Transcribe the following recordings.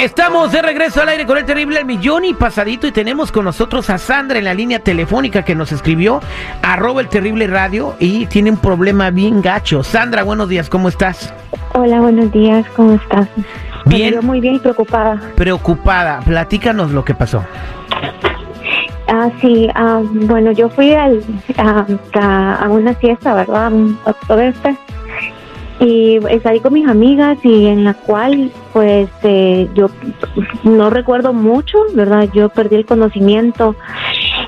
Estamos de regreso al aire con el terrible millón y pasadito y tenemos con nosotros a Sandra en la línea telefónica que nos escribió arroba el terrible radio y tiene un problema bien gacho. Sandra, buenos días, ¿cómo estás? Hola, buenos días, ¿cómo estás? Bien. Muy bien y preocupada. Preocupada, platícanos lo que pasó. Ah, sí, ah, bueno, yo fui al, a, a- a una fiesta, ¿verdad? Un Oktoberfest. Y salí con mis amigas y en la cual, pues, eh, yo no recuerdo mucho, ¿verdad? Yo perdí el conocimiento.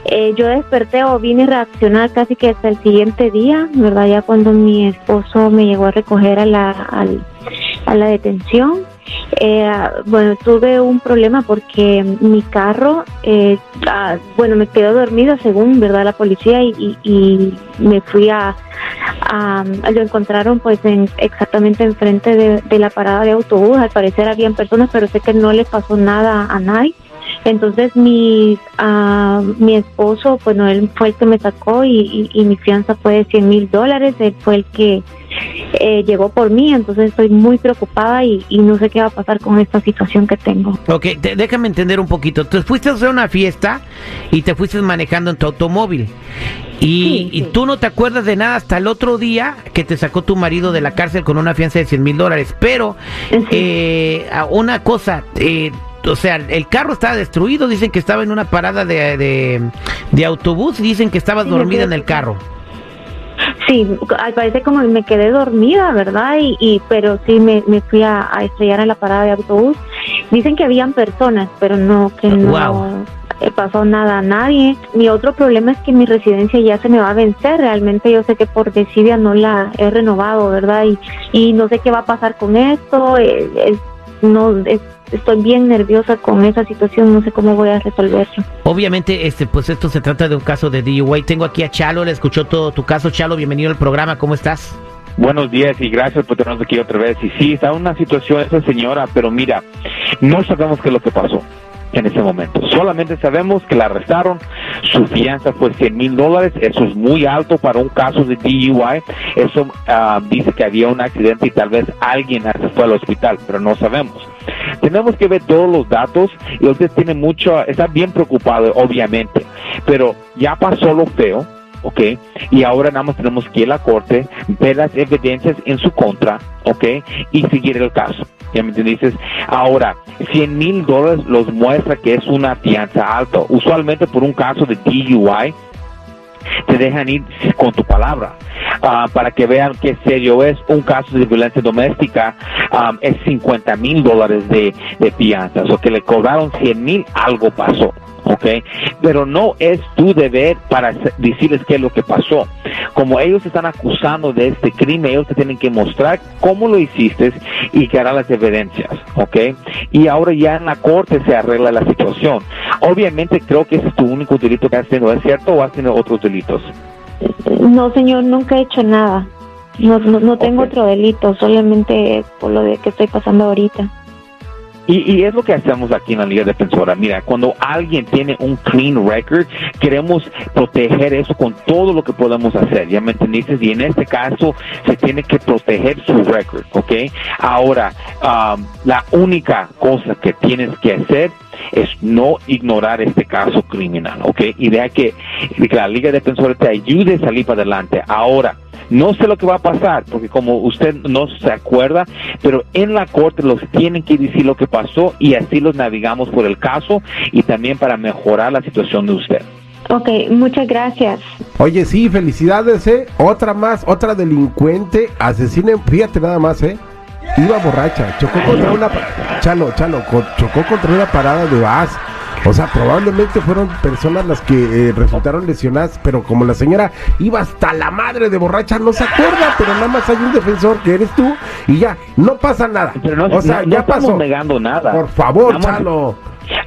Eh, yo desperté o vine a reaccionar casi que hasta el siguiente día, ¿verdad? Ya cuando mi esposo me llegó a recoger a la, al- a la detención. Eh, bueno, tuve un problema porque mi carro, eh, ah, bueno, me quedó dormida según, ¿verdad? La policía y, y- y me fui a, a- lo encontraron pues en, exactamente enfrente de, de la parada de autobús. Al parecer habían personas, pero sé que no le pasó nada a nadie. Entonces mi, ah, mi esposo, bueno, él fue el que me sacó y, y- y mi fianza fue de 100 mil dólares. Él fue el que eh, llegó por mí, entonces estoy muy preocupada y, y no sé qué va a pasar con esta situación que tengo. Ok, te- déjame entender un poquito. Te fuiste a hacer una fiesta y te fuiste manejando en tu automóvil. Y, Sí, y sí. tú no te acuerdas de nada hasta el otro día que te sacó tu marido de la cárcel con una fianza de 100 mil dólares. Pero, Sí. eh, una cosa, eh, o sea, el carro estaba destruido. Dicen que estaba en una parada de, de, de autobús y dicen que estabas Sí, dormida en el carro. Sí, al parecer como me quedé dormida, ¿verdad? Y, y pero sí me, me fui a, a estrellar a la parada de autobús. Dicen que habían personas, pero no que no Wow. pasó nada a nadie. Mi otro problema es que mi residencia ya se me va a vencer. Realmente yo sé que por desidia no la he renovado, ¿verdad? Y, y no sé qué va a pasar con esto. eh, es- no es- estoy bien nerviosa con esa situación. No sé cómo voy a resolverlo. Obviamente, este, pues esto se trata de un caso de DUI. Tengo aquí a Chalo, le escuchó todo tu caso. Chalo, bienvenido al programa, ¿cómo estás? Buenos días y gracias por tenernos aquí otra vez. Y sí, está en una situación esa señora, pero mira, no sabemos qué es lo que pasó en ese momento. Solamente sabemos que la arrestaron, su fianza fue 100 mil dólares, eso es muy alto para un caso de DUI. Eso ah, dice que había un accidente y tal vez alguien se fue al hospital, pero no sabemos. Tenemos que ver todos los datos y usted tiene mucho, está bien preocupado, obviamente, pero ya pasó lo feo. ¿ok? Y ahora nada más tenemos que ir a la corte, ver las evidencias en su contra, ¿ok? Y seguir el caso. ¿Ya me entiendes? Ahora, 100 mil dólares los muestra que es una fianza alta. Usualmente por un caso de DUI, te dejan ir con tu palabra ah, para que vean qué serio es un caso de violencia doméstica ah, es 50 mil dólares de, de fianza o que le cobraron 100 mil algo pasó ¿ok? Pero no es tu deber para decirles qué es lo que pasó. Como ellos están acusando de este crimen, ellos te tienen que mostrar cómo lo hiciste y que harán las evidencias, ¿ok? Y ahora ya en la corte se arregla la situación. Obviamente creo que ese es tu único delito que has tenido, ¿es cierto? ¿O has tenido otros delitos? No, señor, nunca he hecho nada. No, no, no tengo otro delito, solamente por lo de que estoy pasando ahorita. Y, y es lo que hacemos aquí en la Liga Defensora. Mira, cuando alguien tiene un clean record, queremos proteger eso con todo lo que podemos hacer. ¿Ya me entendiste? Y en este caso, se tiene que proteger su record, ¿ok? Ahora, um, la única cosa que tienes que hacer es no ignorar este caso criminal, ¿ok? Y deja que, que la Liga Defensora te ayude a salir para adelante. Ahora, no sé lo que va a pasar, porque como usted no se acuerda, pero en la corte los tienen que decir lo que pasó y así los navegamos por el caso y también para mejorar la situación de usted. Ok, muchas gracias. Oye, sí, felicidades, ¿eh? Otra más, otra delincuente, asesina, fíjate nada más, ¿eh? Iba borracha, chocó contra una... Chalo, chalo, chocó contra una parada de bus. O sea, probablemente fueron personas las que eh, resultaron lesionadas, pero como la señora iba hasta la madre de borracha, no se acuerda, pero nada más hay un defensor que eres tú y ya, no pasa nada. Pero no, o sea, no- no ya pasó. negando nada. Por favor, Chalo.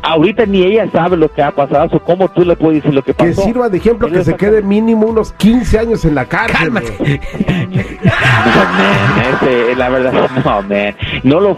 Ahorita ni ella sabe lo que ha pasado, o cómo tú le puedes decir lo que pasó. Que sirva de ejemplo, que se quede mínimo unos 15 años en la cárcel. Cálmate. No, man, la verdad, no, man. No, lo,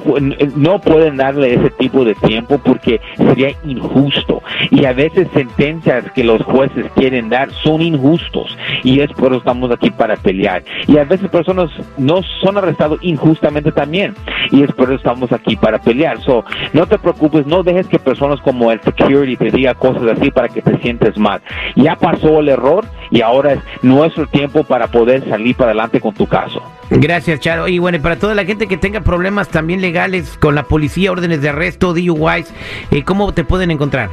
no pueden darle ese tipo de tiempo porque sería injusto. Y a veces sentencias que los jueces quieren dar son injustos. Y es por eso estamos aquí para pelear. Y a veces personas no son arrestados injustamente también. y es por eso estamos aquí para pelear. So, no te preocupes, no dejes que personas como el security te diga cosas así para que te sientes mal. Ya pasó el error y ahora es nuestro tiempo para poder salir para adelante con tu caso. Gracias, Charo. Y bueno, para toda la gente que tenga problemas también legales con la policía, órdenes de arresto, DUIs, eh, ¿cómo te pueden encontrar?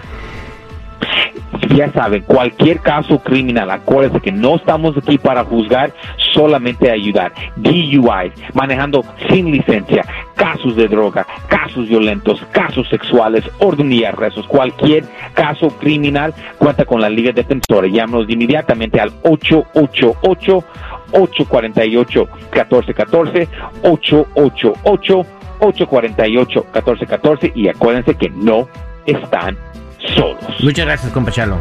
Ya saben, cualquier caso criminal, acuérdense que no estamos aquí para juzgar, solamente ayudar. DUI, manejando sin licencia, casos de droga, casos violentos, casos sexuales, orden y arrestos, cualquier caso criminal, cuenta con la Liga Defensora. Llámenos inmediatamente al 888 848 1414 888 848 1414 y acuérdense que no están solos. Muchas gracias, compa Chalo.